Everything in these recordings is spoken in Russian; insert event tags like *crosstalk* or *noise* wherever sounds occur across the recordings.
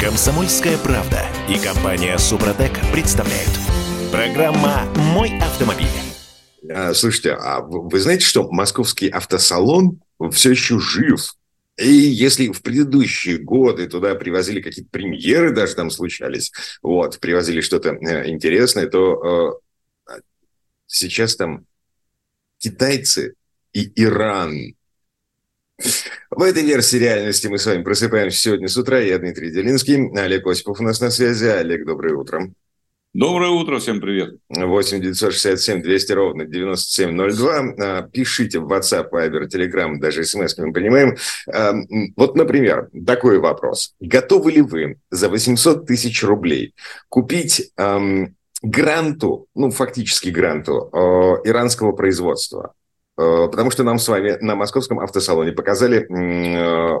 Комсомольская правда и компания Супротек представляют. Программа «Мой автомобиль». А, слушайте, а вы знаете, что московский автосалон все еще жив? И если в предыдущие годы туда привозили какие-то премьеры, даже там случались, вот, привозили что-то э, интересное, то э, сейчас там китайцы и Иран в этой версии реальности мы с вами просыпаемся сегодня с утра. Я Дмитрий Делинский, Олег Осипов у нас на связи. Олег, доброе утро. Доброе утро, всем привет. 8 967 200 ровно 9702. А, пишите в WhatsApp, Viber, Telegram, даже смс мы понимаем. А, вот, например, такой вопрос. Готовы ли вы за 800 тысяч рублей купить эм, гранту, ну, фактически гранту, э, иранского производства? Э, потому что нам с вами на московском автосалоне показали э,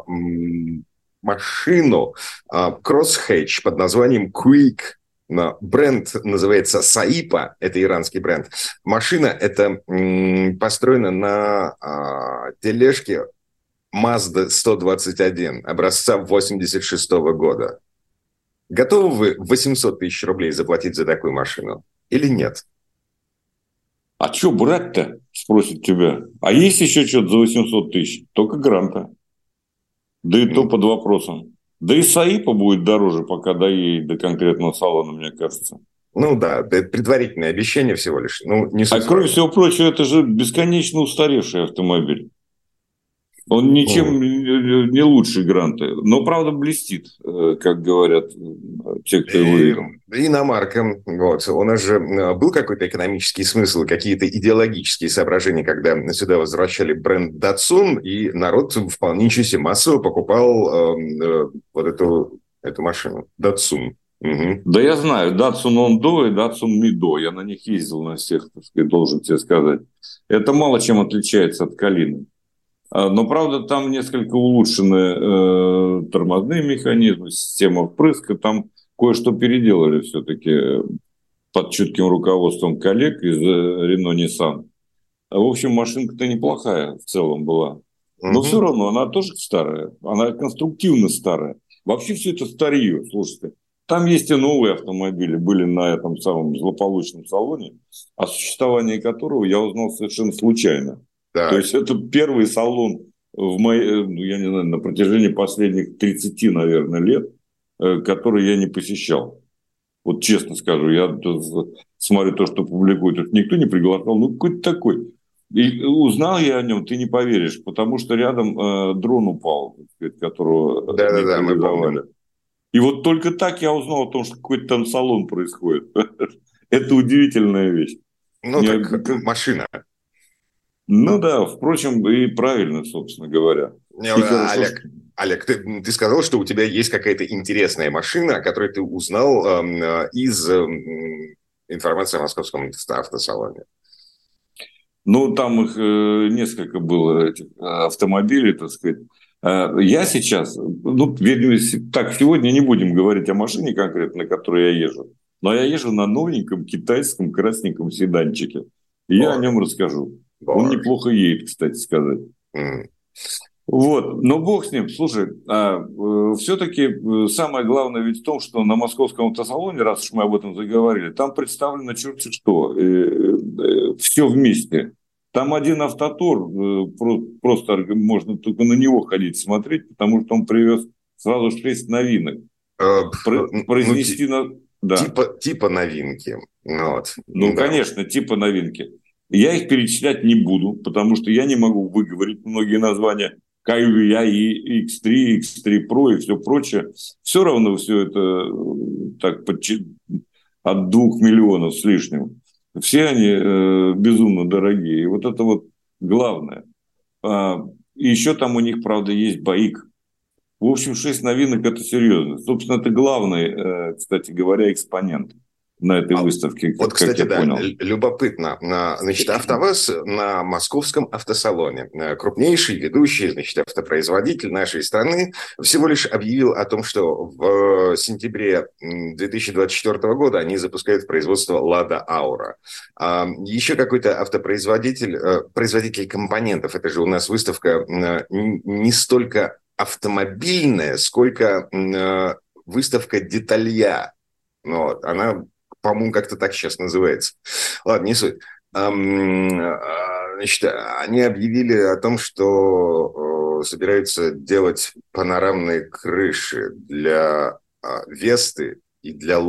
машину Crosshatch под названием Quick. Бренд называется Саипа, это иранский бренд. Машина это построена на а, тележке Mazda 121 образца 86 года. Готовы вы 800 тысяч рублей заплатить за такую машину или нет? А что брать-то, спросит тебя. А есть еще что-то за 800 тысяч? Только гранта. Да и то под вопросом. Да и Саипа будет дороже, пока доедет до конкретного салона, мне кажется. Ну да, предварительное обещание всего лишь. Ну, не а кроме всего прочего, это же бесконечно устаревший автомобиль. Он ничем mm. не лучше гранты, но правда блестит, э, как говорят э, те, кто его видел. Иномарка, вот, у нас же э, был какой-то экономический смысл, какие-то идеологические соображения, когда сюда возвращали бренд Datsun, и народ вполне ничего себе массово покупал э, вот эту, эту машину, Datsun. Угу. Да я знаю, Datsun Ondo и Datsun Mido, я на них ездил на всех, так сказать, должен тебе сказать. Это мало чем отличается от Калины. А, но, правда, там несколько улучшены э, тормозные механизмы, система впрыска. Там кое-что переделали все-таки под чутким руководством коллег из Renault Nissan. В общем, машинка-то неплохая в целом была. Но угу. все равно она тоже старая. Она конструктивно старая. Вообще все это старье, слушайте. Там есть и новые автомобили, были на этом самом злополучном салоне, о существовании которого я узнал совершенно случайно. Так. То есть это первый салон в моей, ну, я не знаю, на протяжении последних 30, наверное, лет, э, который я не посещал. Вот честно скажу, я смотрю то, что публикуют, никто не приглашал, ну какой-то такой. И узнал я о нем, ты не поверишь, потому что рядом э, дрон упал, которого да, да, да, мы помним. И вот только так я узнал о том, что какой-то там салон происходит. *laughs* Это удивительная вещь. Ну, так машина. Ну да, впрочем, и правильно, собственно говоря. Не, и Олег, Олег, ты, ты сказал, что у тебя есть какая-то интересная машина, о которой ты узнал э, из э, информации о московском автосалоне. Ну, там их э, несколько было этих э, автомобилей, так сказать. Э, я сейчас, ну, так, сегодня не будем говорить о машине конкретно, на которой я езжу, но я езжу на новеньком китайском красненьком седанчике. И я о нем расскажу. Он неплохо едет, кстати сказать. Вот, но бог с ним. Слушай, а, э, все-таки э, самое главное ведь в том, что на московском автосалоне, раз уж мы об этом заговорили, там представлено черти что, э, э, все вместе. Там один автотор, э, просто можно только на него ходить смотреть, потому что он привез сразу шесть новинок. Э, Про, ну, произнести ну, на... Да. Типа, типа новинки. Ну вот. Ну, да. конечно, типа новинки. Я их перечислять не буду, потому что я не могу выговорить многие названия. KVI и X3, X3 Pro и все прочее. Все равно все это э, так от двух миллионов с лишним. Все они э, безумно дорогие. И вот это вот главное. А, еще там у них, правда, есть БАИК. В общем, шесть новинок – это серьезно. Собственно, это главный, э, кстати говоря, экспонент на этой а, выставке. Вот, как кстати, я да, понял. любопытно. Значит, АвтоВАЗ на московском автосалоне, э, крупнейший, ведущий, значит, автопроизводитель нашей страны, всего лишь объявил о том, что в сентябре 2024 года они запускают производство «Лада Аура». А еще какой-то автопроизводитель, э, производитель компонентов, это же у нас выставка не столько автомобильная, сколько выставка деталья. Вот, она, по-моему, как-то так сейчас называется. Ладно, не суть. А, значит, они объявили о том, что собираются делать панорамные крыши для а, Весты и для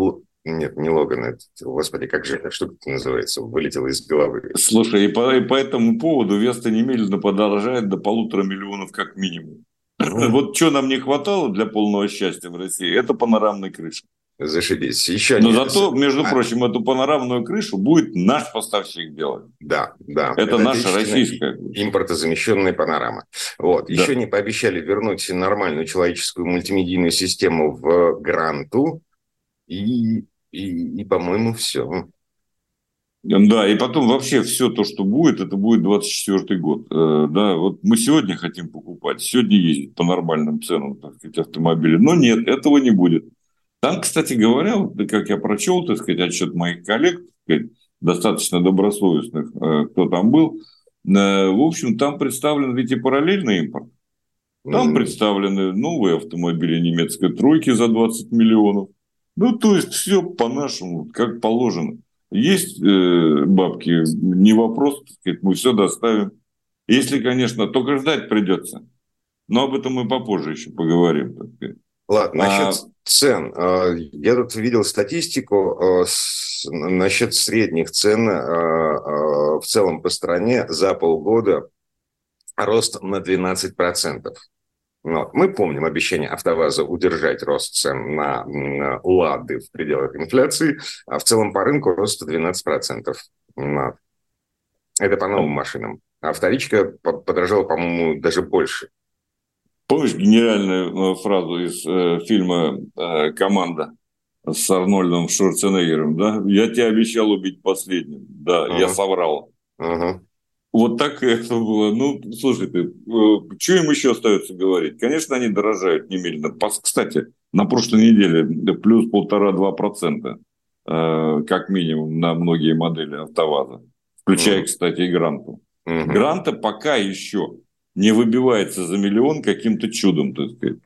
нет, не Логан, это, господи, как же эта штука называется, вылетела из головы. Слушай, и по, и по этому поводу Веста немедленно подорожает до полутора миллионов как минимум. Mm. Вот что нам не хватало для полного счастья в России, это панорамной крыши. Зашибись. Еще Но зато, между а... прочим, эту панорамную крышу будет наш поставщик делать. Да, да. Это, это наша российская. Импортозамещенная панорама. Вот. Да. Еще не пообещали вернуть нормальную человеческую мультимедийную систему в гранту. И и, и по-моему, все. Да, и потом вообще все то, что будет, это будет 24 год. Э, да, вот мы сегодня хотим покупать, сегодня ездить по нормальным ценам, так сказать, автомобили. Но нет, этого не будет. Там, кстати говоря, как я прочел, так сказать, отчет моих коллег, сказать, достаточно добросовестных, э, кто там был, э, в общем, там представлен ведь и параллельный импорт. Там mm-hmm. представлены новые автомобили немецкой тройки за 20 миллионов. Ну, то есть все по-нашему, как положено. Есть э, бабки, не вопрос, так сказать, мы все доставим. Если, конечно, только ждать придется. Но об этом мы попозже еще поговорим. Так сказать. Ладно, насчет а... цен. А, я тут видел статистику а, насчет средних цен а, в целом по стране за полгода рост на 12%. Вот. Мы помним обещание АвтоВАЗа удержать рост цен на, УЛАДы в пределах инфляции, а в целом по рынку рост 12%. Вот. Это по новым машинам. А вторичка подорожала, по-моему, даже больше. Помнишь гениальную э, фразу из э, фильма э, «Команда» с Арнольдом Шварценеггером, да? «Я тебе обещал убить последним». Да, uh-huh. я соврал. Uh-huh. Вот так *laughs* это было. Ну, слушай, ты, э, что им еще остается говорить? Конечно, они дорожают немедленно. Кстати, на прошлой неделе плюс полтора-два процента, э, как минимум, на многие модели АвтоВАЗа. Включая, mm. кстати, и Гранту. Mm-hmm. Гранта пока еще не выбивается за миллион каким-то чудом, так сказать.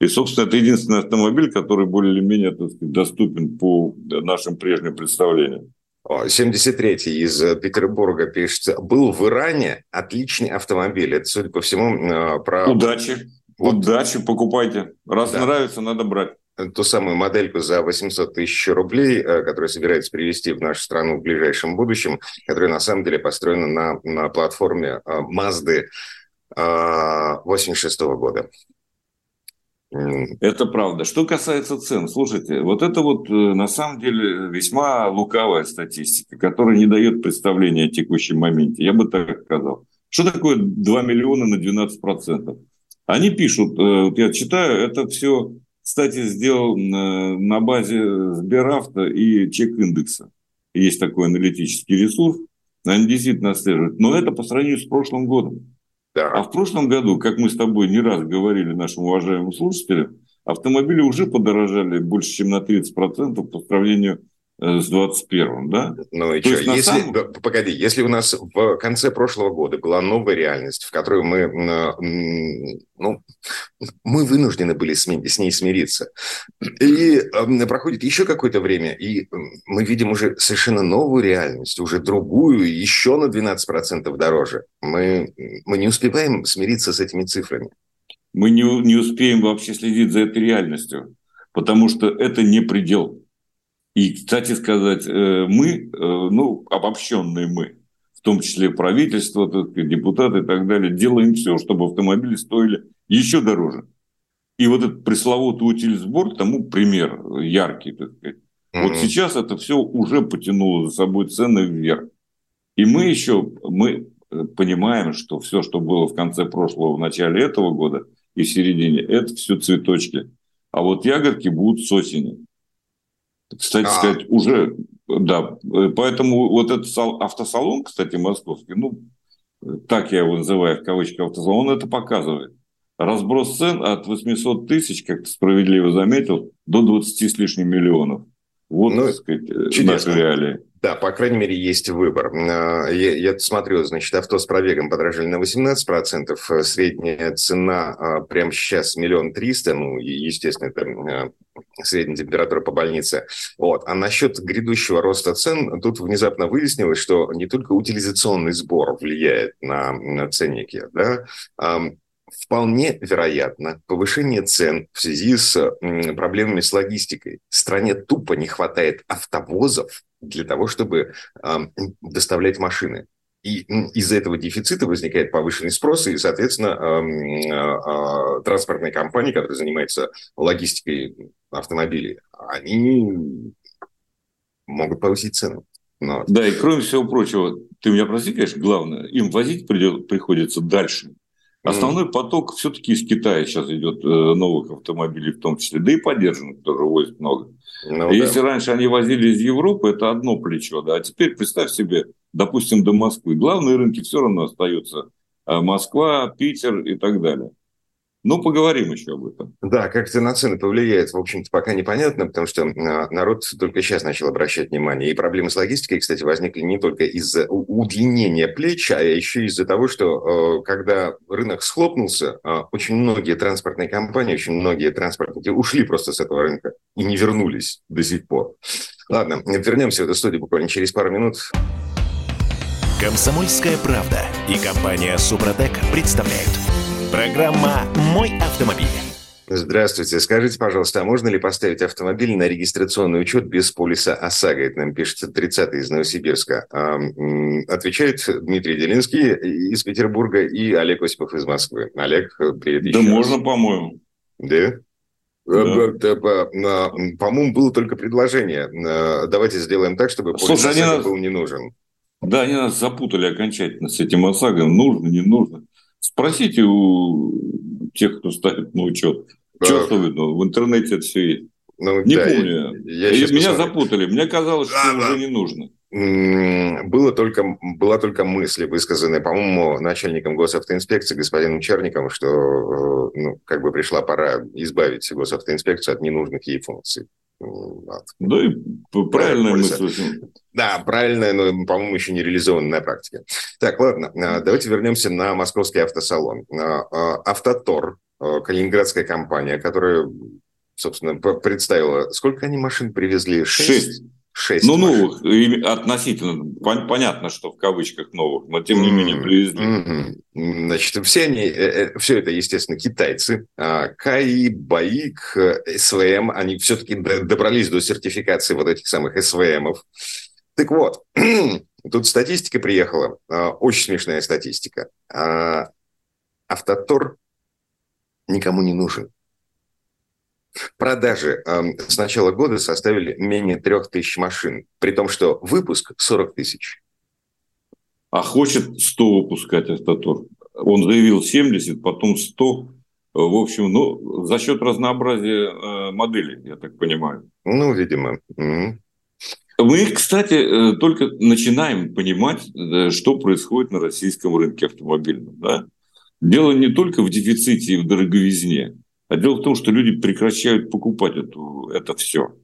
И, собственно, это единственный автомобиль, который более-менее так сказать, доступен по нашим прежним представлениям. 73-й из э, Петербурга пишет, был в Иране отличный автомобиль. Это, судя по всему, э, про... Удачи. Вот. Удачи, покупайте. Раз да. нравится, надо брать. Ту самую модельку за 800 тысяч рублей, э, которую собирается привезти в нашу страну в ближайшем будущем, которая на самом деле построена на, на платформе Mazda 86 -го года. Это правда. Что касается цен, слушайте, вот это вот э, на самом деле весьма лукавая статистика, которая не дает представления о текущем моменте. Я бы так сказал. Что такое 2 миллиона на 12 процентов? Они пишут, э, вот я читаю, это все, кстати, сделал на базе Сберавто и чек-индекса. Есть такой аналитический ресурс, они действительно отслеживают. Но это по сравнению с прошлым годом. Да. А в прошлом году, как мы с тобой не раз говорили нашим уважаемым слушателям, автомобили уже подорожали больше, чем на 30% по сравнению с 21-м, да? Ну и что, если, самом... погоди, если у нас в конце прошлого года была новая реальность, в которую мы, ну, мы вынуждены были с ней смириться, и проходит еще какое-то время, и мы видим уже совершенно новую реальность, уже другую, еще на 12% дороже, мы, мы не успеваем смириться с этими цифрами. Мы не, не успеем вообще следить за этой реальностью, потому что это не предел. И, кстати сказать, э, мы, э, ну, обобщенные мы, в том числе правительство, депутаты и так далее, делаем все, чтобы автомобили стоили еще дороже. И вот этот пресловутый утилизбор тому пример яркий, так сказать. Mm-hmm. Вот сейчас это все уже потянуло за собой цены вверх. И мы еще, мы э, понимаем, что все, что было в конце прошлого, в начале этого года и в середине, это все цветочки. А вот ягодки будут с осени кстати а. сказать, уже, да, поэтому вот этот автосалон, кстати, московский, ну, так я его называю в кавычках автосалон, это показывает. Разброс цен от 800 тысяч, как ты справедливо заметил, до 20 с лишним миллионов. Вот, ну, так сказать, чудесно. наши реалии. Да, по крайней мере, есть выбор. А, я, я смотрю, значит, авто с пробегом подорожали на 18%, средняя цена а, прямо сейчас миллион триста, ну, естественно, это средняя температура по больнице. Вот. А насчет грядущего роста цен, тут внезапно выяснилось, что не только утилизационный сбор влияет на, на ценники, да, Вполне вероятно повышение цен в связи с проблемами с логистикой. Стране тупо не хватает автовозов для того, чтобы э, доставлять машины. И из-за этого дефицита возникает повышенный спрос, и, соответственно, э, э, транспортные компании, которые занимаются логистикой автомобилей, они могут повысить цену. Но... Да, и кроме всего прочего, ты меня прости, конечно, главное, им возить придет, приходится дальше – Основной поток все-таки из Китая сейчас идет э, новых автомобилей, в том числе, да и поддержанных тоже возят много. Ну, Если да. раньше они возили из Европы, это одно плечо, да, а теперь представь себе, допустим, до Москвы. Главные рынки все равно остаются э, Москва, Питер и так далее. Ну, поговорим еще об этом. Да, как это на цены повлияет, в общем-то, пока непонятно, потому что а, народ только сейчас начал обращать внимание. И проблемы с логистикой, кстати, возникли не только из-за удлинения плеч, а еще из-за того, что э, когда рынок схлопнулся, а, очень многие транспортные компании, очень многие транспортники ушли просто с этого рынка и не вернулись до сих пор. Ладно, вернемся в эту студию буквально через пару минут. Комсомольская правда и компания Супротек представляют – Программа «Мой автомобиль». Здравствуйте. Скажите, пожалуйста, а можно ли поставить автомобиль на регистрационный учет без полиса ОСАГО? Это нам пишет 30 из Новосибирска. А, отвечает Дмитрий Делинский из Петербурга и Олег Осипов из Москвы. Олег, привет еще Да раз. можно, по-моему. Да? Да. По-моему, было только предложение. Давайте сделаем так, чтобы полис Слушай, ОСАГО был не нужен. Да, они нас запутали окончательно с этим ОСАГО. Нужно, не нужно. Спросите у тех, кто ставит на учет. Да. Чувствую, ну, в интернете это все есть. Ну, не да, помню. Я, я меня посмотрю. запутали. Мне казалось, да, что да. уже не нужно. Было только, была только мысль, высказанная, по-моему, начальником госавтоинспекции господином Черниковым, что э, ну, как бы пришла пора избавить госавтоинспекцию от ненужных ей функций. Да и правильная мысль. Да, правильная, но, по-моему, еще не реализованная на практике. Так, ладно, а, давайте вернемся на московский автосалон. А, а, Автотор, калининградская компания, которая, собственно, представила... Сколько они машин привезли? Шесть. Шесть. Ну, новых, относительно. Понятно, что в кавычках новых, но тем не менее привезли. Значит, все они, э, э, все это, естественно, китайцы. А, КАИ, БАИК, СВМ, они все-таки добрались до сертификации вот этих самых СВМов. Так вот, *clears throat* тут статистика приехала, а, очень смешная статистика. А, Автотор никому не нужен. Продажи э, с начала года составили менее трех тысяч машин, при том, что выпуск 40 тысяч. А хочет 100 выпускать Автотор. Он заявил 70, потом 100. В общем, ну, за счет разнообразия э, моделей, я так понимаю. Ну, видимо. Mm-hmm. Мы, кстати, э, только начинаем понимать, что происходит на российском рынке автомобильном. Да? Дело не только в дефиците и в дороговизне. А дело в том, что люди прекращают покупать эту, это все.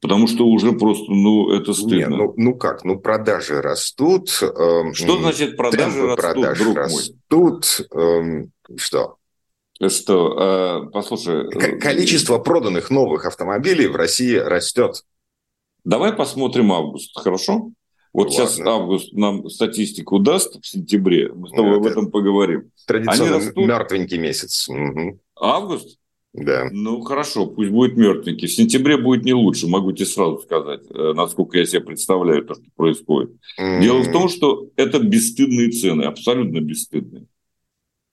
Потому что уже просто, ну, это стыдно. Не, ну, ну как, ну продажи растут. Э, что значит продажи растут, продаж друг растут, мой? Э, что? Что, э, послушай... К- количество проданных новых автомобилей в России растет. Давай посмотрим август, хорошо? Вот ну, сейчас ладно. август нам статистику даст в сентябре, мы с тобой ну, об этом поговорим. Традиционно растут... мертвенький месяц. Угу. Август? Да. Ну, хорошо, пусть будет мертвенький. В сентябре будет не лучше, могу тебе сразу сказать, э, насколько я себе представляю то, что происходит. Mm-hmm. Дело в том, что это бесстыдные цены, абсолютно бесстыдные.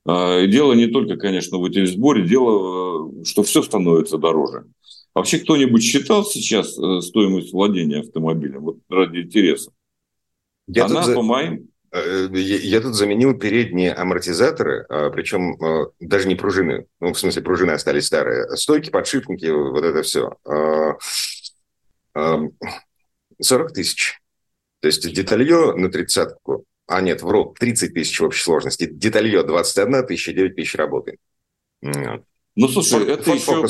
А, дело не только, конечно, в утилизборе, дело, э, что все становится дороже. Вообще кто-нибудь считал сейчас э, стоимость владения автомобилем? Вот ради интереса. Я Она, за... по моим я тут заменил передние амортизаторы, а, причем э, даже не пружины, ну, в смысле, пружины остались старые, стойки, подшипники, вот это все. 40 тысяч. То есть деталье на тридцатку, а нет, вру, 30 тысяч в общей сложности. Деталье 21 тысяча, 9 тысяч работы. Ну, слушай, Фор, это еще...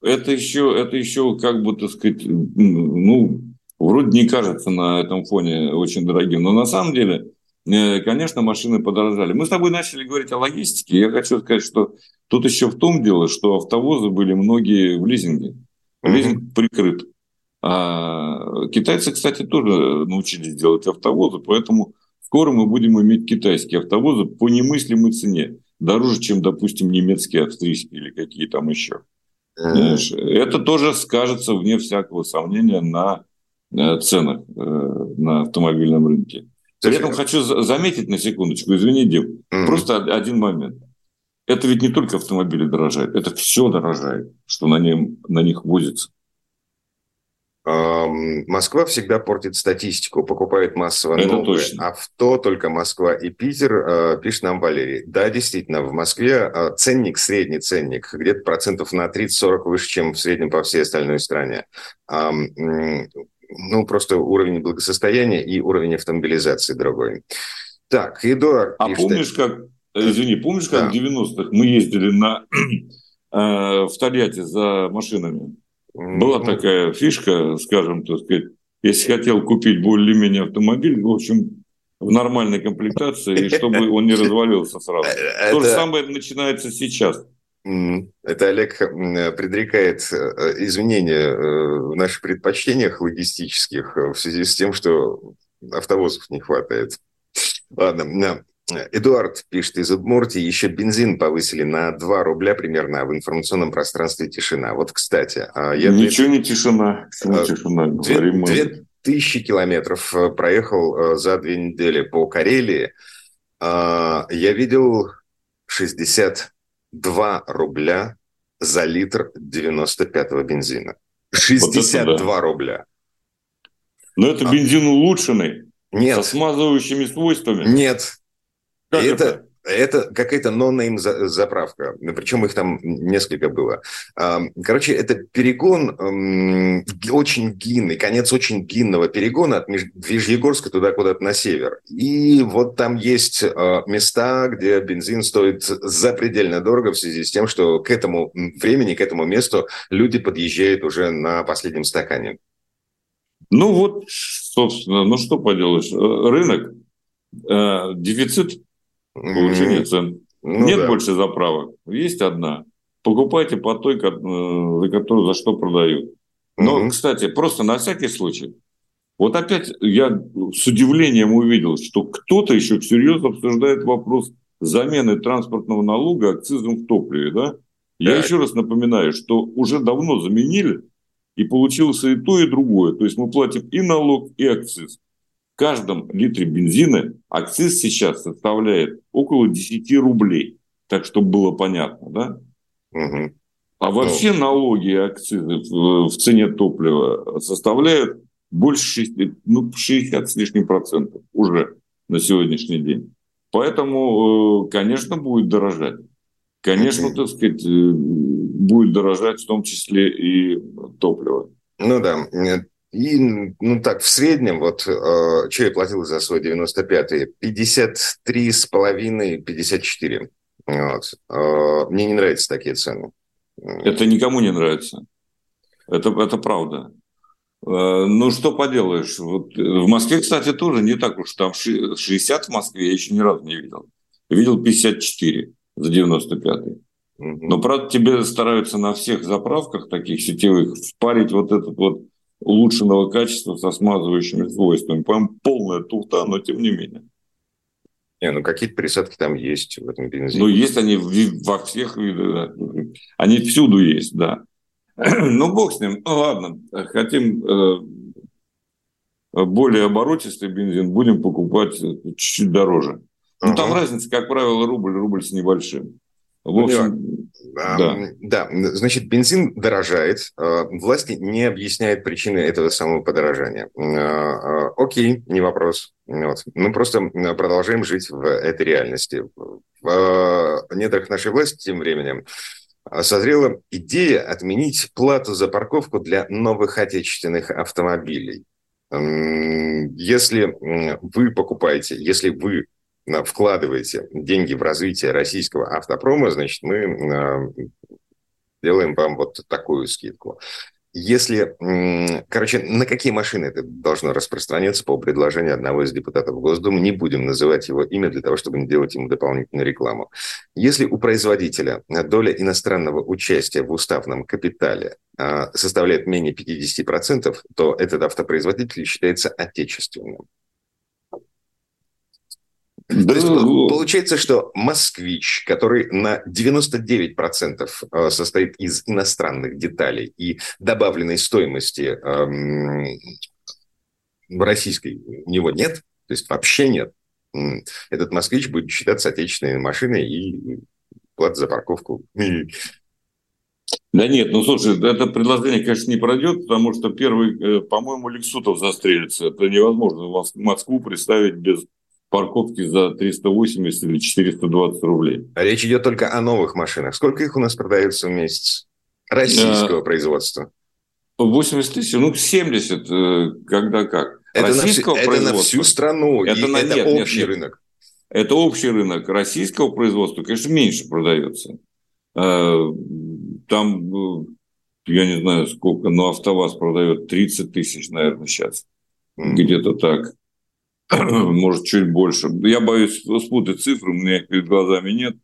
Это еще, это еще, как бы, так сказать, ну, вроде не кажется на этом фоне очень дорогим. Но на самом деле, э, конечно, машины подорожали. Мы с тобой начали говорить о логистике. Я хочу сказать, что тут еще в том дело, что автовозы были многие в лизинге. Mm-hmm. прикрыт. А китайцы, кстати, тоже научились делать автовозы, поэтому скоро мы будем иметь китайские автовозы по немыслимой цене. Дороже, чем, допустим, немецкие, австрийские или какие там еще. Mm-hmm. Это тоже скажется, вне всякого сомнения, на ценах э, на автомобильном рынке. При этом хочу заметить на секундочку, извини, Дим, mm-hmm. просто один момент. Это ведь не только автомобили дорожают, это все дорожает, что на, нем, на них возится. Москва всегда портит статистику, покупает массово Это новые точно. авто, только Москва и Питер, э, пишет нам Валерий. Да, действительно, в Москве э, ценник, средний ценник, где-то процентов на 30-40 выше, чем в среднем по всей остальной стране. Ну, просто уровень благосостояния и уровень автомобилизации другой. Так, Эдуард А пишет... помнишь, как, э, извини, помнишь, как да. в 90-х мы ездили на, *clears throat* в Тольятти за машинами? Была такая фишка, скажем, так сказать, если хотел купить более-менее автомобиль, в общем, в нормальной комплектации, и чтобы он не *laughs* развалился сразу. Это... То же самое начинается сейчас. Это Олег предрекает э, изменения э, в наших предпочтениях логистических в связи с тем, что автовозов не хватает. Ладно, Эдуард пишет из Удмуртии, еще бензин повысили на 2 рубля примерно, а в информационном пространстве тишина. Вот, кстати... А я Ничего 2... не тишина. Не а, тишина, говорим 2000 километров э, проехал э, за две недели по Карелии. А, я видел 62 рубля за литр 95-го бензина. 62 вот да. рубля. Но это бензин улучшенный? Нет. Со смазывающими свойствами? Нет, как это? это? Это какая-то нонейм заправка, причем их там несколько было. Короче, это перегон очень длинный, конец очень длинного перегона от Вижьегорска туда куда-то на север. И вот там есть а, места, где бензин стоит запредельно дорого в связи с тем, что к этому времени, к этому месту люди подъезжают уже на последнем стакане. Ну вот, собственно, ну что поделаешь, рынок, э, дефицит повышение цен. Ну, Нет да. больше заправок, есть одна. Покупайте по той, э, за которую за что продают. Но, mm кстати, просто на всякий случай, вот опять я с удивлением увидел, что кто-то еще всерьез обсуждает вопрос замены транспортного налога акцизом в топливе. Да? Я так. еще раз напоминаю, что уже давно заменили, и получилось и то, и другое. То есть мы платим и налог, и акциз каждом литре бензина акциз сейчас составляет около 10 рублей. Так, чтобы было понятно, да? Угу. А вообще ну. налоги и акцизы в, в цене топлива составляют больше 60, ну, 60 с лишним процентов уже на сегодняшний день. Поэтому, э, конечно, будет дорожать. Конечно, так сказать, э, будет дорожать в том числе и топливо. Ну да, и, ну так, в среднем, вот, э, что я платил за свой 95-й? 53 с половиной, 54. Вот. Э, мне не нравятся такие цены. Это никому не нравится. Это, это правда. Э, ну, что поделаешь. Вот в Москве, кстати, тоже не так уж. Там 60 в Москве я еще ни разу не видел. Видел 54 за 95-й. Но, правда, тебе стараются на всех заправках таких сетевых впарить вот этот вот улучшенного качества со смазывающими свойствами. По-моему, полная туфта, но тем не менее. Не, ну какие-то присадки там есть в этом бензине. Ну, есть они во всех видах. Да. Они всюду есть, да. *clears throat* Ну, бог с ним. Ну, ладно, хотим э, более оборотистый бензин, будем покупать чуть-чуть дороже. Ну, там разница, как правило, рубль, рубль с небольшим. В общем, да. да, значит, бензин дорожает. А, власти не объясняют причины этого самого подорожания. А, а, окей, не вопрос. Вот. Мы просто продолжаем жить в этой реальности. В недрах нашей власти тем временем созрела идея отменить плату за парковку для новых отечественных автомобилей. Если вы покупаете, если вы вкладываете деньги в развитие российского автопрома, значит, мы делаем вам вот такую скидку. если, короче, на какие машины это должно распространяться по предложению одного из депутатов Госдумы, не будем называть его имя для того, чтобы не делать ему дополнительную рекламу. Если у производителя доля иностранного участия в уставном капитале а, составляет менее 50%, то этот автопроизводитель считается отечественным. То есть получается, что москвич, который на 99% э, состоит из иностранных деталей и добавленной стоимости эм, российской у него нет, то есть вообще нет, этот москвич будет считаться отечественной машиной и плата за парковку. Да нет, ну слушай, это предложение, конечно, не пройдет, потому что первый, э, по-моему, Лексутов застрелится. Это невозможно Москву представить без парковки за 380 или 420 рублей. А речь идет только о новых машинах. Сколько их у нас продается в месяц? Российского а, производства. 80 тысяч, ну 70, э, когда как. Это Российского на, это на всю страну, это, на, это нет, общий нет, рынок. Это общий рынок. Российского производства, конечно, меньше продается. А, там, э, я не знаю сколько, но АвтоВАЗ продает 30 тысяч, наверное, сейчас. Mm. Где-то так. *clears throat* может, чуть больше. Я боюсь спутать цифры, у меня их перед глазами нет.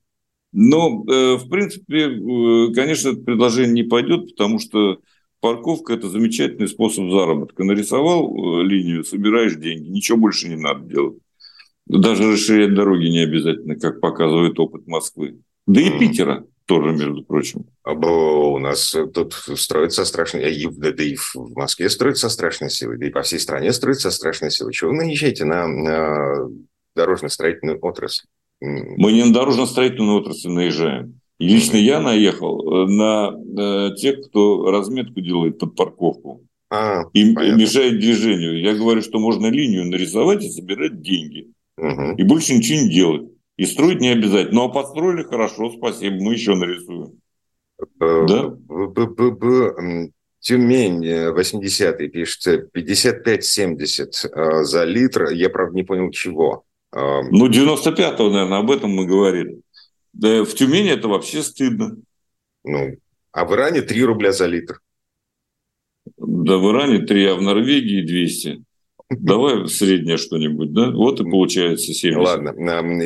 Но, э, в принципе, э, конечно, это предложение не пойдет, потому что парковка – это замечательный способ заработка. Нарисовал э, линию, собираешь деньги, ничего больше не надо делать. Даже расширять дороги не обязательно, как показывает опыт Москвы. Да и Питера тоже, между прочим. У нас тут строится страшная... Да, да и в Москве строится страшная сила, да и по всей стране строится страшная сила. Чего вы наезжаете на, на дорожно-строительную отрасль? Мы не на дорожно-строительную отрасль наезжаем. И лично я наехал на, на э, тех, кто разметку делает под парковку. А, и понятно. мешает движению. Я говорю, что можно линию нарисовать и собирать деньги. Угу. И больше ничего не делать. И строить не обязательно. Ну, а построили хорошо, спасибо, мы еще нарисуем. Э, да? Тюмень, 80-й, пишет, 55-70 э, за литр. Я, правда, не понял, чего. Э, ну, 95-го, наверное, об этом мы говорили. Да, в Тюмени это вообще стыдно. Ну, а в Иране 3 рубля за литр. Да, в Иране 3, а в Норвегии 200. Давай среднее что-нибудь, да? Вот и получается 70. Ладно,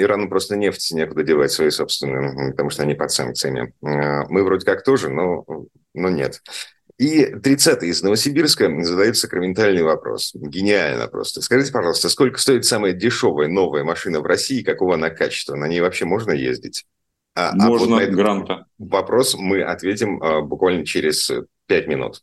Ирану просто нефть некуда девать свои собственные, потому что они под санкциями. А, мы вроде как тоже, но, но нет. И 30-й из Новосибирска задает сакраментальный вопрос. Гениально просто. Скажите, пожалуйста, сколько стоит самая дешевая новая машина в России, какого она качества? На ней вообще можно ездить? А, можно, а вот на этот гранта. Вопрос мы ответим а, буквально через 5 минут.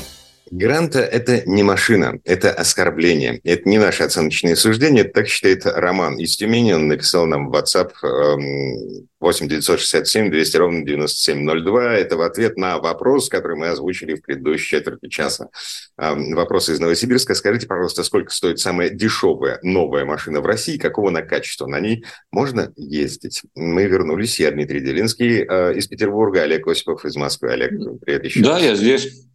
Гранта – это не машина, это оскорбление. Это не наше оценочное суждение, так считает Роман из Тюмени. Он написал нам в WhatsApp 8 967 200 ровно 9702. Это в ответ на вопрос, который мы озвучили в предыдущей четверти часа. Эм, вопрос из Новосибирска. Скажите, пожалуйста, сколько стоит самая дешевая новая машина в России, какого она качества? На ней можно ездить? Мы вернулись. Я Дмитрий Делинский э, из Петербурга, Олег Осипов из Москвы. Олег, привет еще. Да, я здесь.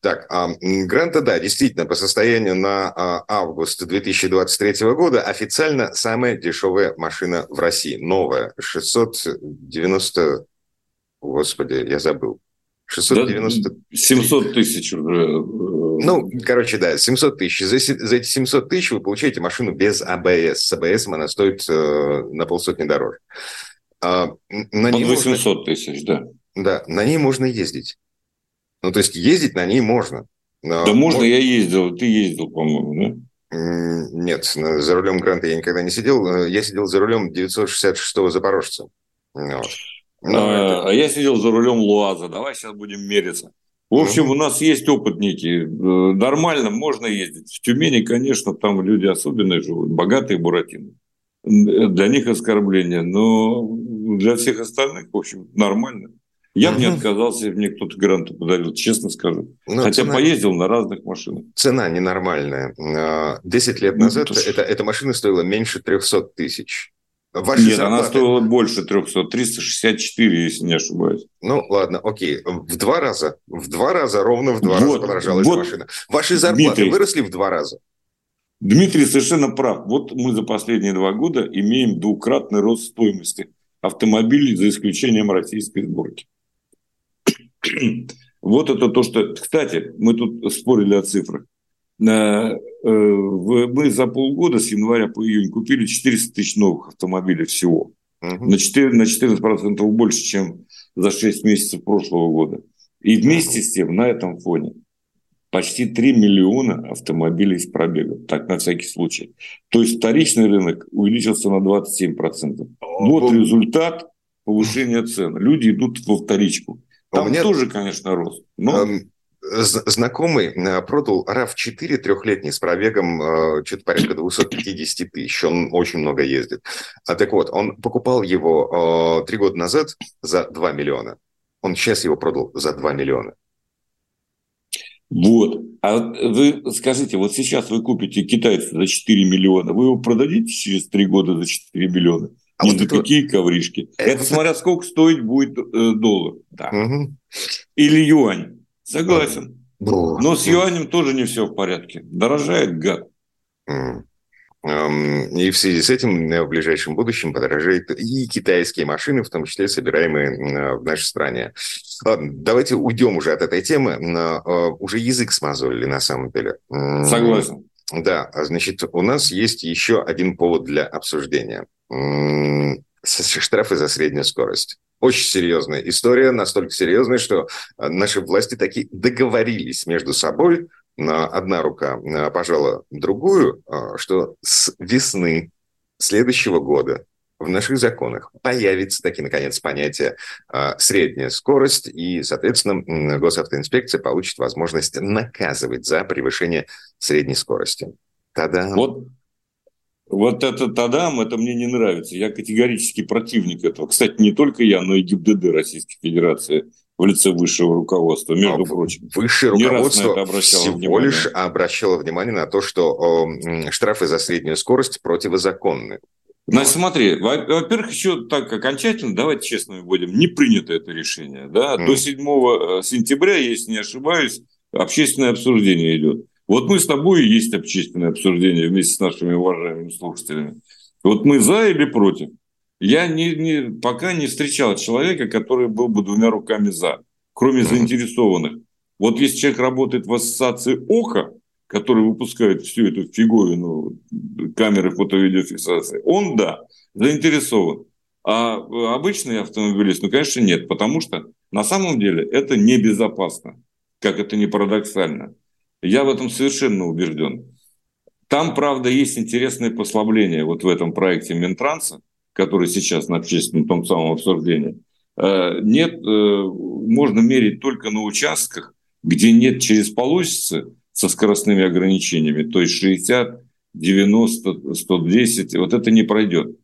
Так, а, Гранта, да, действительно, по состоянию на а, август 2023 года официально самая дешевая машина в России. Новая, 690... Господи, я забыл. 690... Да, 700 тысяч уже. Э, ну, короче, да, 700 тысяч. За, за эти 700 тысяч вы получаете машину без АБС. С АБС она стоит э, на полсотни дороже. А, на Под 800 можно... тысяч, да. Да, на ней можно ездить. Ну, то есть ездить на ней можно. Но да можно, я ездил, ты ездил, по-моему, да? Нет, за рулем Гранта я никогда не сидел. Э, я сидел за рулем 966-го Запорожца. Вот. Но а, это... а я сидел за рулем Луаза. Давай сейчас будем мериться. В общем, ну. у нас есть опыт некий. Э, нормально можно ездить. В Тюмени, конечно, там люди особенные живут, богатые буратины. Для них оскорбление, но для всех остальных, в общем, нормально. Я бы не отказался, если мне кто-то гранту подарил, честно скажу. Но ну, Хотя цена... поездил на разных машинах. Цена ненормальная. А, десять лет ну, назад ну, эта, эта машина стоила меньше 300 тысяч. Ваши Нет, зарплаты... она стоила больше 300, 364, если не ошибаюсь. Ну, ладно, окей. В два раза, в два раза, ровно в два вот, раза подорожала вот, машина. Ваши зарплаты Дмитрий, выросли в два раза? Дмитрий совершенно прав. Вот мы за последние два года имеем двукратный рост стоимости автомобилей за исключением российской сборки. Вот это то, что... Кстати, мы тут спорили о цифрах. Э, мы за полгода с января по июнь купили 400 тысяч новых автомобилей всего. Угу. На, 4, на 14% больше, чем за 6 месяцев прошлого года. И вместе с тем, на этом фоне, почти 3 миллиона автомобилей с пробегом. Так, на всякий случай. То есть вторичный рынок увеличился на 27%. Вот результат повышения цен. Люди идут во вторичку. Там У меня... тоже, конечно, рост. Но... Эм, знакомый э, продал RAV4 трехлетний с пробегом э, что-то порядка 250 тысяч. Он очень много ездит. А так вот, он покупал его э, три года назад за 2 миллиона. Он сейчас его продал за 2 миллиона. Вот. А вы скажите, вот сейчас вы купите китайца за 4 миллиона, вы его продадите через 3 года за 4 миллиона? А Не вот это... какие ковришки. Это, это смотря сколько стоить будет э, доллар. Да. Угу. Или юань. Согласен. Но с юанем тоже не все в порядке. Дорожает гад. Угу. И в связи с этим э, в ближайшем будущем подорожают и китайские машины, в том числе собираемые в нашей стране. Ладно, давайте уйдем уже от этой темы. Э, уже язык смазывали на самом деле. Согласен. Да, а значит, у нас есть еще один повод для обсуждения. Штрафы за среднюю скорость. Очень серьезная история, настолько серьезная, что э, наши власти таки договорились между собой, одна рука э, пожала другую, э, что с весны следующего года в наших законах появится таки, наконец, понятие средняя скорость, и, соответственно, госавтоинспекция получит возможность наказывать за превышение средней скорости. Тогда... Вот вот это Тадам, это мне не нравится. Я категорически противник этого. Кстати, не только я, но и ГИБДД Российской Федерации в лице высшего руководства, между а прочим. Высшее руководство всего внимание. лишь обращало внимание на то, что э, штрафы за среднюю скорость противозаконны. Значит, смотри, во-первых, еще так окончательно, давайте честно будем, не принято это решение. Да? Mm. До 7 э, сентября, если не ошибаюсь, общественное обсуждение идет. Вот мы с тобой и есть общественное обсуждение вместе с нашими уважаемыми слушателями. Вот мы за или против? Я не, не, пока не встречал человека, который был бы двумя руками за, кроме заинтересованных. Вот если человек работает в ассоциации ОХА, который выпускает всю эту фиговину камеры фото-видеофиксации, он, да, заинтересован. А обычный автомобилист, ну, конечно, нет, потому что на самом деле это небезопасно, как это не парадоксально. Я в этом совершенно убежден. Там, правда, есть интересные послабления вот в этом проекте Минтранса, который сейчас на общественном том самом обсуждении. Э, нет, э, можно мерить только на участках, где нет через полосицы со скоростными ограничениями, то есть 60, 90, 110, вот это не пройдет.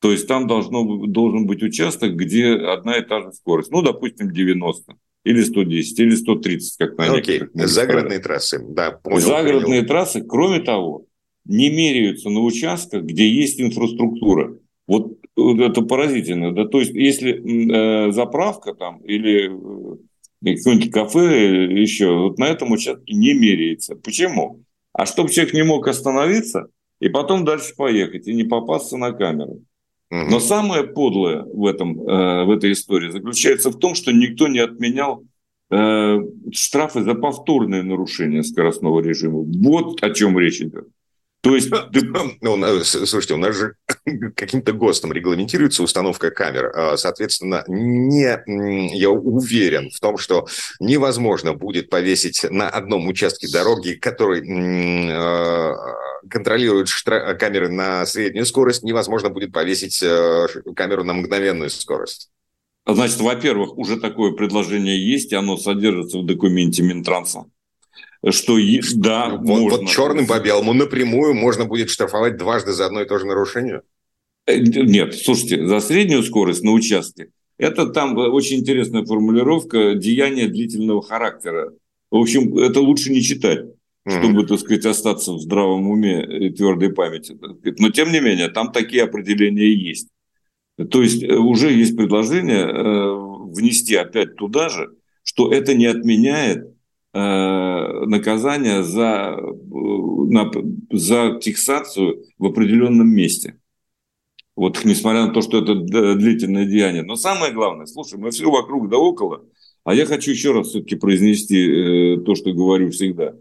То есть там должно, должен быть участок, где одна и та же скорость. Ну, допустим, 90 или 110, или 130, как на Окей, загородные трассы, да, понял. Загородные понял. трассы, кроме того, не меряются на участках, где есть инфраструктура. Вот это поразительно. Да? То есть, если э, заправка там или э, какое-нибудь кафе еще, вот на этом участке не меряется. Почему? А чтобы человек не мог остановиться и потом дальше поехать и не попасться на камеру. Но самое подлое в, этом, э, в этой истории заключается в том, что никто не отменял э, штрафы за повторное нарушение скоростного режима. Вот о чем речь идет. То есть, *laughs* ну, слушайте, у нас же *laughs* каким-то ГОСТом регламентируется установка камер. А, соответственно, не, я уверен в том, что невозможно будет повесить на одном участке дороги, который контролирует штра- камеры на среднюю скорость, невозможно будет повесить э, камеру на мгновенную скорость. Значит, во-первых, уже такое предложение есть, и оно содержится в документе Минтранса что да, вот, можно. Вот черным по белому напрямую можно будет штрафовать дважды за одно и то же нарушение? Э, нет, слушайте, за среднюю скорость на участке, это там очень интересная формулировка деяния длительного характера. В общем, это лучше не читать, чтобы, так сказать, остаться в здравом уме и твердой памяти. Но, тем не менее, там такие определения есть. То есть э, уже есть предложение э, внести опять туда же, что это не отменяет наказание за, на, за фиксацию в определенном месте. Вот несмотря на то, что это длительное деяние. Но самое главное, слушай, мы все вокруг да около, а я хочу еще раз все-таки произнести то, что говорю всегда.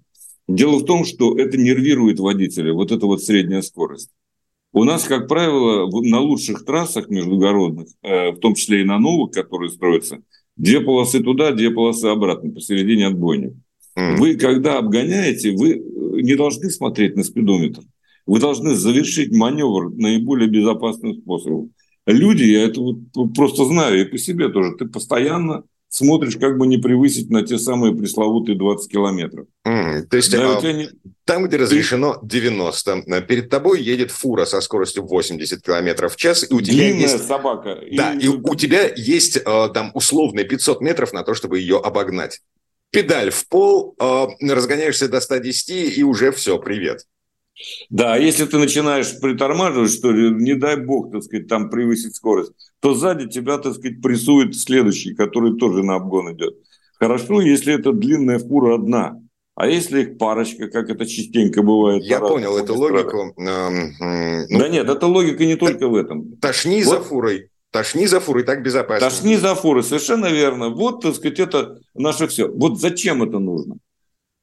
Дело в том, что это нервирует водителя, вот эта вот средняя скорость. У нас, как правило, на лучших трассах междугородных, э, в том числе и на новых, которые строятся, две полосы туда, две полосы обратно, посередине отбойник. Mm. Вы, когда обгоняете, вы не должны смотреть на спидометр. Вы должны завершить маневр наиболее безопасным способом. Люди, я это вот просто знаю, и по себе тоже, ты постоянно смотришь, как бы не превысить на те самые пресловутые 20 километров. Mm, то есть да, а, не... там, где разрешено 90, э, перед тобой едет фура со скоростью 80 километров в час, и у тебя Длинная есть... собака. Да, и... и у тебя есть э, там условные 500 метров на то, чтобы ее обогнать. Педаль в пол, э, разгоняешься до 110, и уже все, привет. Да, если ты начинаешь притормаживать, что ли, не дай бог, так сказать, там превысить скорость, то сзади тебя, так сказать, прессует следующий, который тоже на обгон идет. Хорошо, если это длинная фура одна. А если их парочка, как это частенько бывает? Я понял эту логику. Ну, да нет, эта логика не только в этом. Тошни вот. за фурой. Тошни за фурой, так безопасно. Тошни за фурой, совершенно верно. Вот, так сказать, это наше все. Вот зачем это нужно?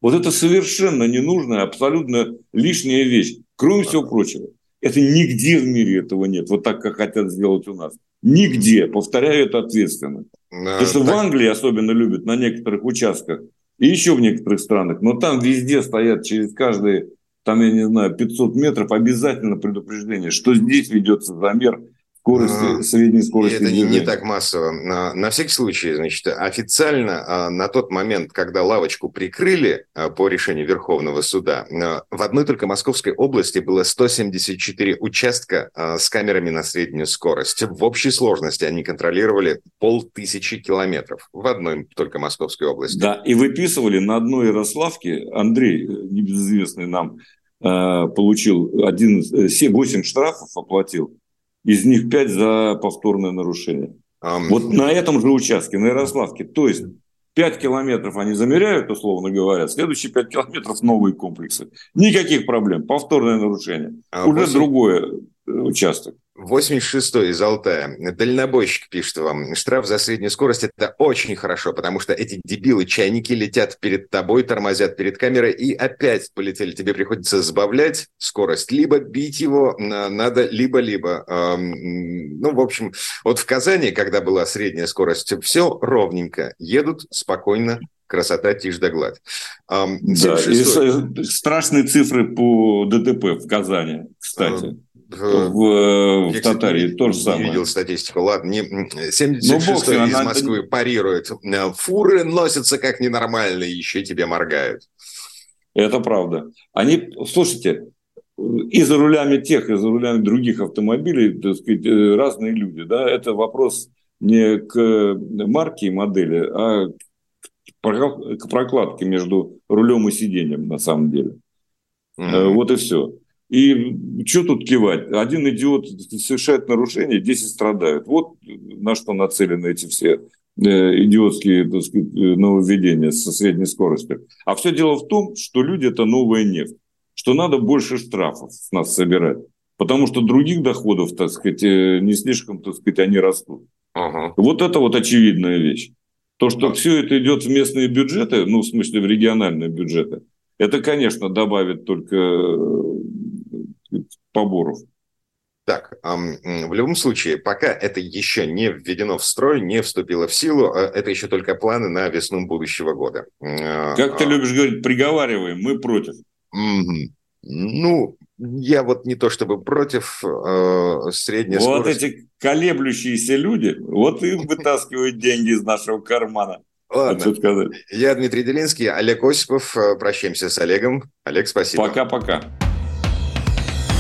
Вот это совершенно ненужная, абсолютно лишняя вещь. Кроме всего прочего, это нигде в мире этого нет. Вот так, как хотят сделать у нас. Нигде. Повторяю это ответственно. Да, Потому что так... в Англии особенно любят на некоторых участках и еще в некоторых странах. Но там везде стоят через каждые, там, я не знаю, 500 метров обязательно предупреждение, что здесь ведется замер скорости, средней скорости. Это не, не так массово. На, на всякий случай, значит, официально а, на тот момент, когда лавочку прикрыли а, по решению Верховного суда, а, в одной только Московской области было 174 участка с камерами на среднюю скорость. В общей сложности они контролировали полтысячи километров в одной только Московской области. Да, и выписывали на одной Ярославке, Андрей, небезызвестный нам, получил 11, 8 штрафов, оплатил из них 5 за повторное нарушение. Um... Вот на этом же участке, на Ярославке. То есть 5 километров они замеряют, условно говоря, следующие 5 километров новые комплексы. Никаких проблем, повторное нарушение. А Уже 8... другое э, участок. 86-й из Алтая. Дальнобойщик пишет вам. Штраф за среднюю скорость – это очень хорошо, потому что эти дебилы-чайники летят перед тобой, тормозят перед камерой и опять полетели. Тебе приходится сбавлять скорость. Либо бить его надо, либо-либо. Ну, в общем, вот в Казани, когда была средняя скорость, все ровненько. Едут спокойно, красота, тишь да гладь. Да, и страшные цифры по ДТП в Казани, кстати в, в Татарии то же самое. Не видел статистику. Ладно, не, 76 ну, из Москвы она... парирует. Фуры носятся как ненормальные, еще тебе моргают. Это правда. Они, слушайте, и за рулями тех, и за рулями других автомобилей, так сказать, э, разные люди. Да? Это вопрос не к марке и модели, а к прокладке между рулем и сиденьем на самом деле. Mm-hmm. Вот и все. И что тут кивать? Один идиот совершает нарушение, 10 страдают. Вот на что нацелены эти все э, идиотские так сказать, э, нововведения со средней скоростью. А все дело в том, что люди – это новая нефть, что надо больше штрафов с нас собирать, потому что других доходов, так сказать, э, не слишком, так сказать, они растут. Ага. Вот это вот очевидная вещь. То, что ага. все это идет в местные бюджеты, ну, в смысле, в региональные бюджеты, это, конечно, добавит только поборов. Так, в любом случае, пока это еще не введено в строй, не вступило в силу, а, это еще только планы на весну будущего года. Как ты а. любишь говорить, приговариваем, мы против. Ну, я вот не то чтобы против э, средней вот скорости. Вот эти колеблющиеся люди, вот им вытаскивают деньги из нашего кармана. Ладно, я Дмитрий Делинский, Олег Осипов. Э, прощаемся с Олегом. Олег, спасибо. Пока-пока.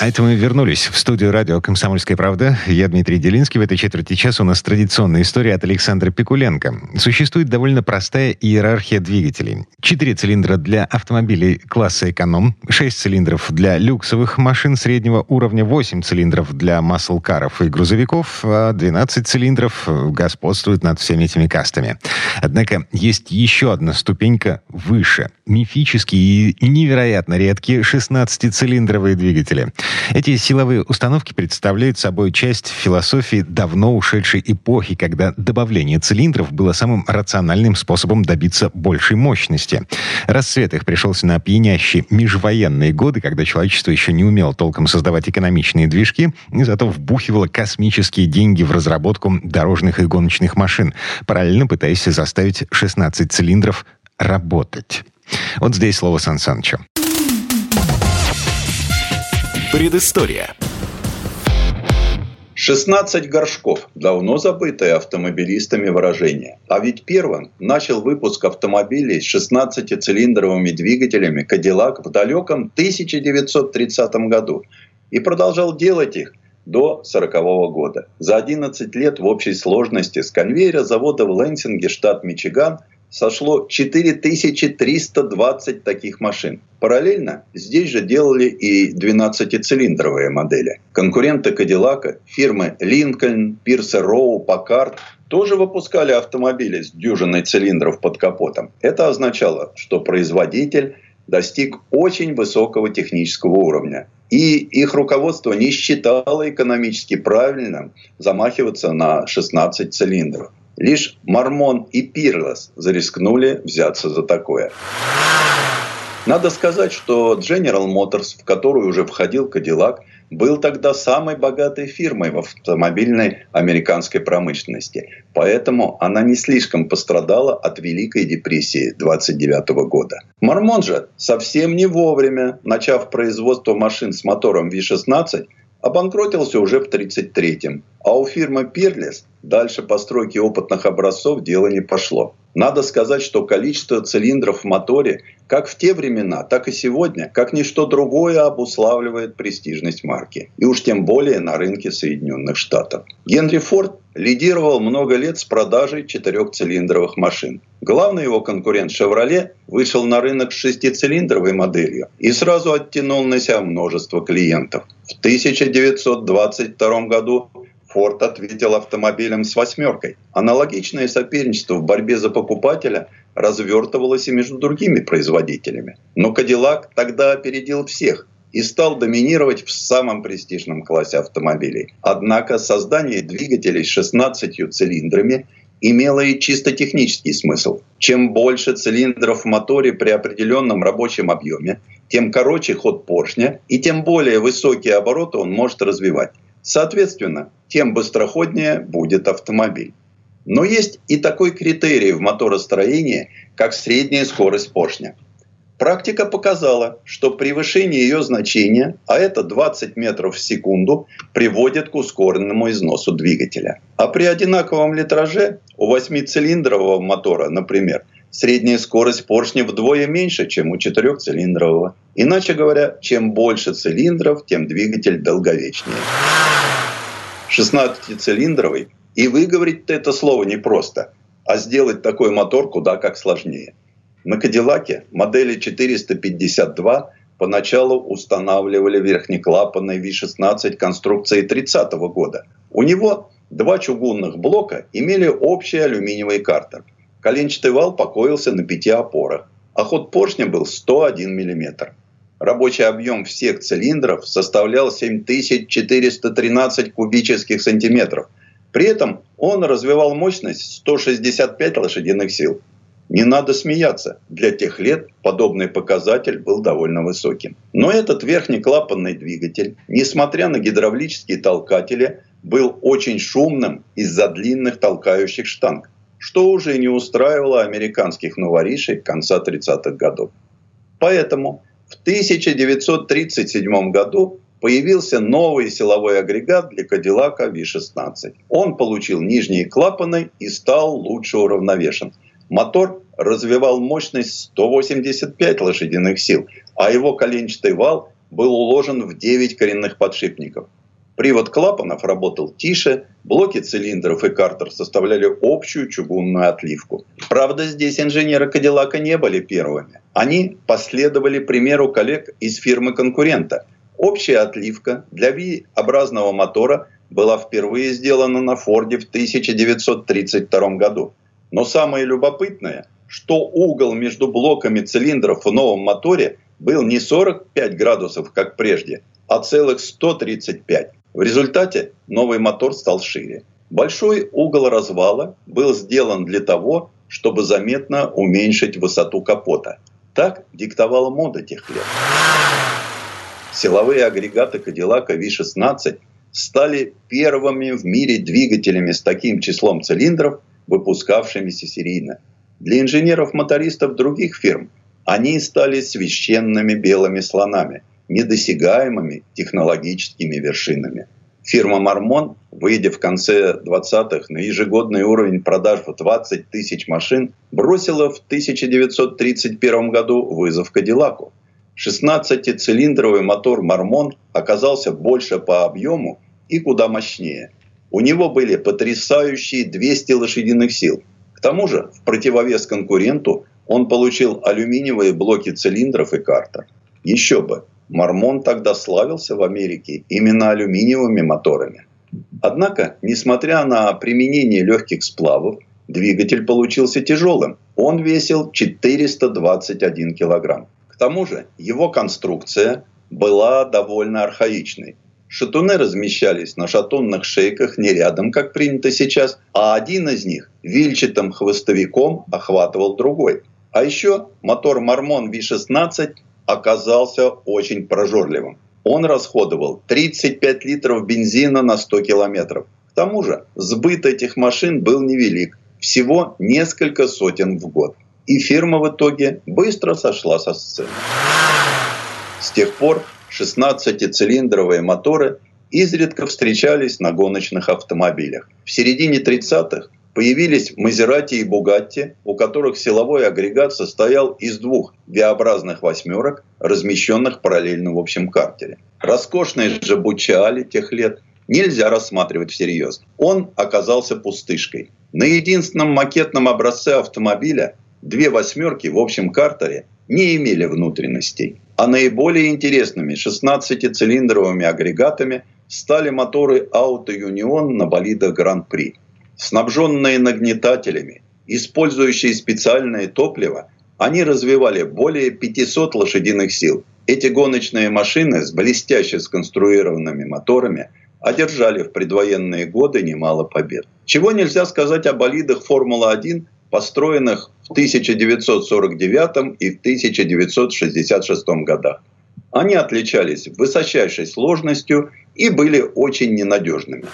А это мы вернулись в студию радио «Комсомольская правда». Я Дмитрий Делинский. В этой четверти часа у нас традиционная история от Александра Пикуленко. Существует довольно простая иерархия двигателей. Четыре цилиндра для автомобилей класса эконом, шесть цилиндров для люксовых машин среднего уровня, восемь цилиндров для маслкаров и грузовиков, а 12 цилиндров господствуют над всеми этими кастами. Однако есть еще одна ступенька выше. Мифические и невероятно редкие 16-цилиндровые двигатели – эти силовые установки представляют собой часть философии давно ушедшей эпохи, когда добавление цилиндров было самым рациональным способом добиться большей мощности. Расцвет их пришелся на пьянящие межвоенные годы, когда человечество еще не умело толком создавать экономичные движки, и зато вбухивало космические деньги в разработку дорожных и гоночных машин, параллельно пытаясь заставить 16 цилиндров работать. Вот здесь слово Сан Санычу. Предыстория. 16 горшков – давно забытое автомобилистами выражение. А ведь первым начал выпуск автомобилей с 16-цилиндровыми двигателями Cadillac в далеком 1930 году и продолжал делать их до 1940 года. За 11 лет в общей сложности с конвейера завода в Лэнсинге, штат Мичиган, сошло 4320 таких машин. Параллельно здесь же делали и 12-цилиндровые модели. Конкуренты Кадиллака, фирмы Lincoln, Пирса Роу, Паккард тоже выпускали автомобили с дюжиной цилиндров под капотом. Это означало, что производитель достиг очень высокого технического уровня. И их руководство не считало экономически правильным замахиваться на 16 цилиндров. Лишь Мормон и Пирлос зарискнули взяться за такое. Надо сказать, что General Motors, в которую уже входил Кадиллак, был тогда самой богатой фирмой в автомобильной американской промышленности. Поэтому она не слишком пострадала от Великой депрессии 29 года. Мормон же совсем не вовремя, начав производство машин с мотором V16, обанкротился уже в 1933-м. А у фирмы Пирлес дальше постройки опытных образцов дело не пошло. Надо сказать, что количество цилиндров в моторе как в те времена, так и сегодня, как ничто другое обуславливает престижность марки. И уж тем более на рынке Соединенных Штатов. Генри Форд лидировал много лет с продажей четырехцилиндровых машин. Главный его конкурент «Шевроле» вышел на рынок с шестицилиндровой моделью и сразу оттянул на себя множество клиентов. В 1922 году Форд ответил автомобилем с восьмеркой. Аналогичное соперничество в борьбе за покупателя развертывалось и между другими производителями. Но Кадиллак тогда опередил всех и стал доминировать в самом престижном классе автомобилей. Однако создание двигателей с 16 цилиндрами имело и чисто технический смысл. Чем больше цилиндров в моторе при определенном рабочем объеме, тем короче ход поршня и тем более высокие обороты он может развивать. Соответственно, тем быстроходнее будет автомобиль. Но есть и такой критерий в моторостроении, как средняя скорость поршня. Практика показала, что превышение ее значения, а это 20 метров в секунду, приводит к ускоренному износу двигателя. А при одинаковом литраже у 8-цилиндрового мотора, например, средняя скорость поршня вдвое меньше, чем у четырехцилиндрового. Иначе говоря, чем больше цилиндров, тем двигатель долговечнее. 16-цилиндровый, и выговорить это слово непросто, а сделать такой мотор куда как сложнее. На Кадиллаке модели 452 поначалу устанавливали верхнеклапанный V16 конструкции 30 -го года. У него два чугунных блока имели общий алюминиевый картер – Коленчатый вал покоился на пяти опорах, а ход поршня был 101 мм. Рабочий объем всех цилиндров составлял 7413 кубических сантиметров. При этом он развивал мощность 165 лошадиных сил. Не надо смеяться. Для тех лет подобный показатель был довольно высоким. Но этот верхнеклапанный двигатель, несмотря на гидравлические толкатели, был очень шумным из-за длинных толкающих штанг что уже не устраивало американских новоришей конца 30-х годов. Поэтому в 1937 году появился новый силовой агрегат для Кадиллака V16. Он получил нижние клапаны и стал лучше уравновешен. Мотор развивал мощность 185 лошадиных сил, а его коленчатый вал был уложен в 9 коренных подшипников. Привод клапанов работал тише, блоки цилиндров и картер составляли общую чугунную отливку. Правда, здесь инженеры Кадиллака не были первыми. Они последовали примеру коллег из фирмы конкурента. Общая отливка для V-образного мотора была впервые сделана на Форде в 1932 году. Но самое любопытное, что угол между блоками цилиндров в новом моторе был не 45 градусов, как прежде, а целых 135. В результате новый мотор стал шире. Большой угол развала был сделан для того, чтобы заметно уменьшить высоту капота. Так диктовала мода тех лет. Силовые агрегаты Кадиллака V16 стали первыми в мире двигателями с таким числом цилиндров, выпускавшимися серийно. Для инженеров-мотористов других фирм они стали священными белыми слонами, недосягаемыми технологическими вершинами. Фирма «Мормон», выйдя в конце 20-х на ежегодный уровень продаж в 20 тысяч машин, бросила в 1931 году вызов Кадиллаку. 16-цилиндровый мотор «Мормон» оказался больше по объему и куда мощнее. У него были потрясающие 200 лошадиных сил. К тому же, в противовес конкуренту, он получил алюминиевые блоки цилиндров и картер. Еще бы, Мормон тогда славился в Америке именно алюминиевыми моторами. Однако, несмотря на применение легких сплавов, двигатель получился тяжелым. Он весил 421 килограмм тому же его конструкция была довольно архаичной. Шатуны размещались на шатунных шейках не рядом, как принято сейчас, а один из них вильчатым хвостовиком охватывал другой. А еще мотор Мормон V16 оказался очень прожорливым. Он расходовал 35 литров бензина на 100 километров. К тому же сбыт этих машин был невелик, всего несколько сотен в год и фирма в итоге быстро сошла со сцены. С тех пор 16-цилиндровые моторы изредка встречались на гоночных автомобилях. В середине 30-х появились Мазерати и Бугатти, у которых силовой агрегат состоял из двух V-образных восьмерок, размещенных параллельно в общем картере. Роскошный же Бучали тех лет нельзя рассматривать всерьез. Он оказался пустышкой. На единственном макетном образце автомобиля две восьмерки в общем картере не имели внутренностей. А наиболее интересными 16-цилиндровыми агрегатами стали моторы Auto Union на болидах Гран-при. Снабженные нагнетателями, использующие специальное топливо, они развивали более 500 лошадиных сил. Эти гоночные машины с блестяще сконструированными моторами одержали в предвоенные годы немало побед. Чего нельзя сказать о болидах Формула-1, построенных в 1949 и в 1966 годах. Они отличались высочайшей сложностью и были очень ненадежными.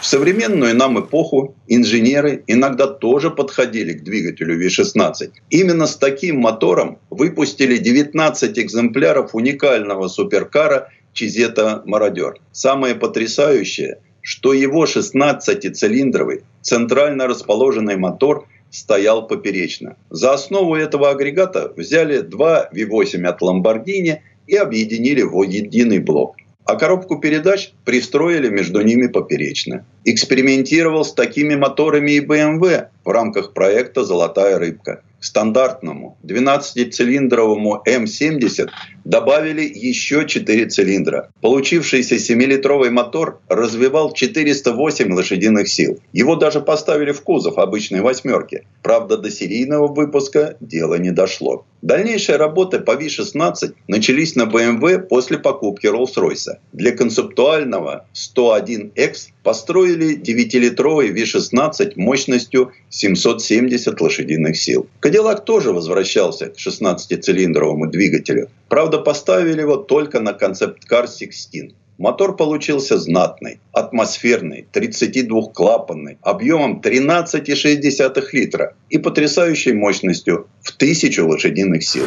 В современную нам эпоху инженеры иногда тоже подходили к двигателю V16. Именно с таким мотором выпустили 19 экземпляров уникального суперкара Чизета Мародер. Самое потрясающее – что его 16-цилиндровый центрально расположенный мотор стоял поперечно. За основу этого агрегата взяли два V8 от Lamborghini и объединили в единый блок. А коробку передач пристроили между ними поперечно. Экспериментировал с такими моторами и BMW в рамках проекта «Золотая рыбка» стандартному 12-цилиндровому М70 добавили еще 4 цилиндра. Получившийся 7-литровый мотор развивал 408 лошадиных сил. Его даже поставили в кузов обычной восьмерки. Правда, до серийного выпуска дело не дошло. Дальнейшие работы по V16 начались на BMW после покупки Rolls-Royce. Для концептуального 101X построили 9-литровый V16 мощностью 770 лошадиных сил. Кадиллак тоже возвращался к 16-цилиндровому двигателю. Правда, поставили его только на концепт-кар 16. Мотор получился знатный, атмосферный, 32-клапанный, объемом 13,6 литра и потрясающей мощностью в 1000 лошадиных сил.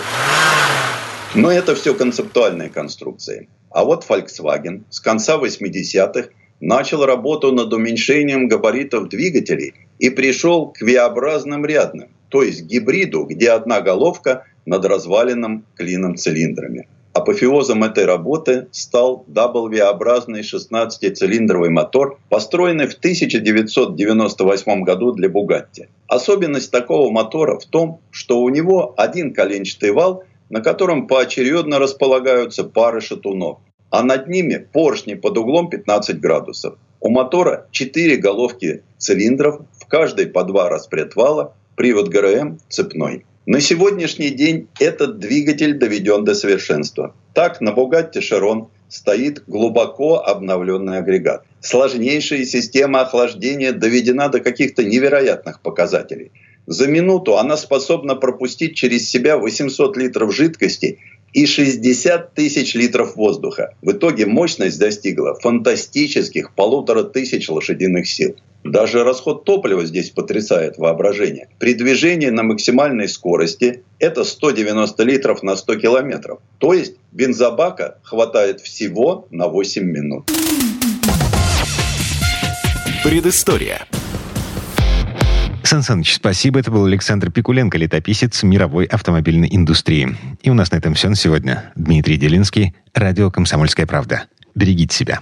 Но это все концептуальные конструкции. А вот Volkswagen с конца 80-х начал работу над уменьшением габаритов двигателей и пришел к V-образным рядным, то есть гибриду, где одна головка над разваленным клином цилиндрами. Апофеозом этой работы стал W-образный 16-цилиндровый мотор, построенный в 1998 году для Бугатти. Особенность такого мотора в том, что у него один коленчатый вал, на котором поочередно располагаются пары шатунов, а над ними поршни под углом 15 градусов. У мотора 4 головки цилиндров, в каждой по два распредвала, привод ГРМ цепной. На сегодняшний день этот двигатель доведен до совершенства. Так, на Бугатте Шарон стоит глубоко обновленный агрегат. Сложнейшая система охлаждения доведена до каких-то невероятных показателей. За минуту она способна пропустить через себя 800 литров жидкости и 60 тысяч литров воздуха. В итоге мощность достигла фантастических полутора тысяч лошадиных сил. Даже расход топлива здесь потрясает воображение. При движении на максимальной скорости это 190 литров на 100 километров. То есть бензобака хватает всего на 8 минут. Предыстория. Сан Саныч, спасибо. Это был Александр Пикуленко, летописец мировой автомобильной индустрии. И у нас на этом все на сегодня. Дмитрий Делинский, радио «Комсомольская правда». Берегите себя.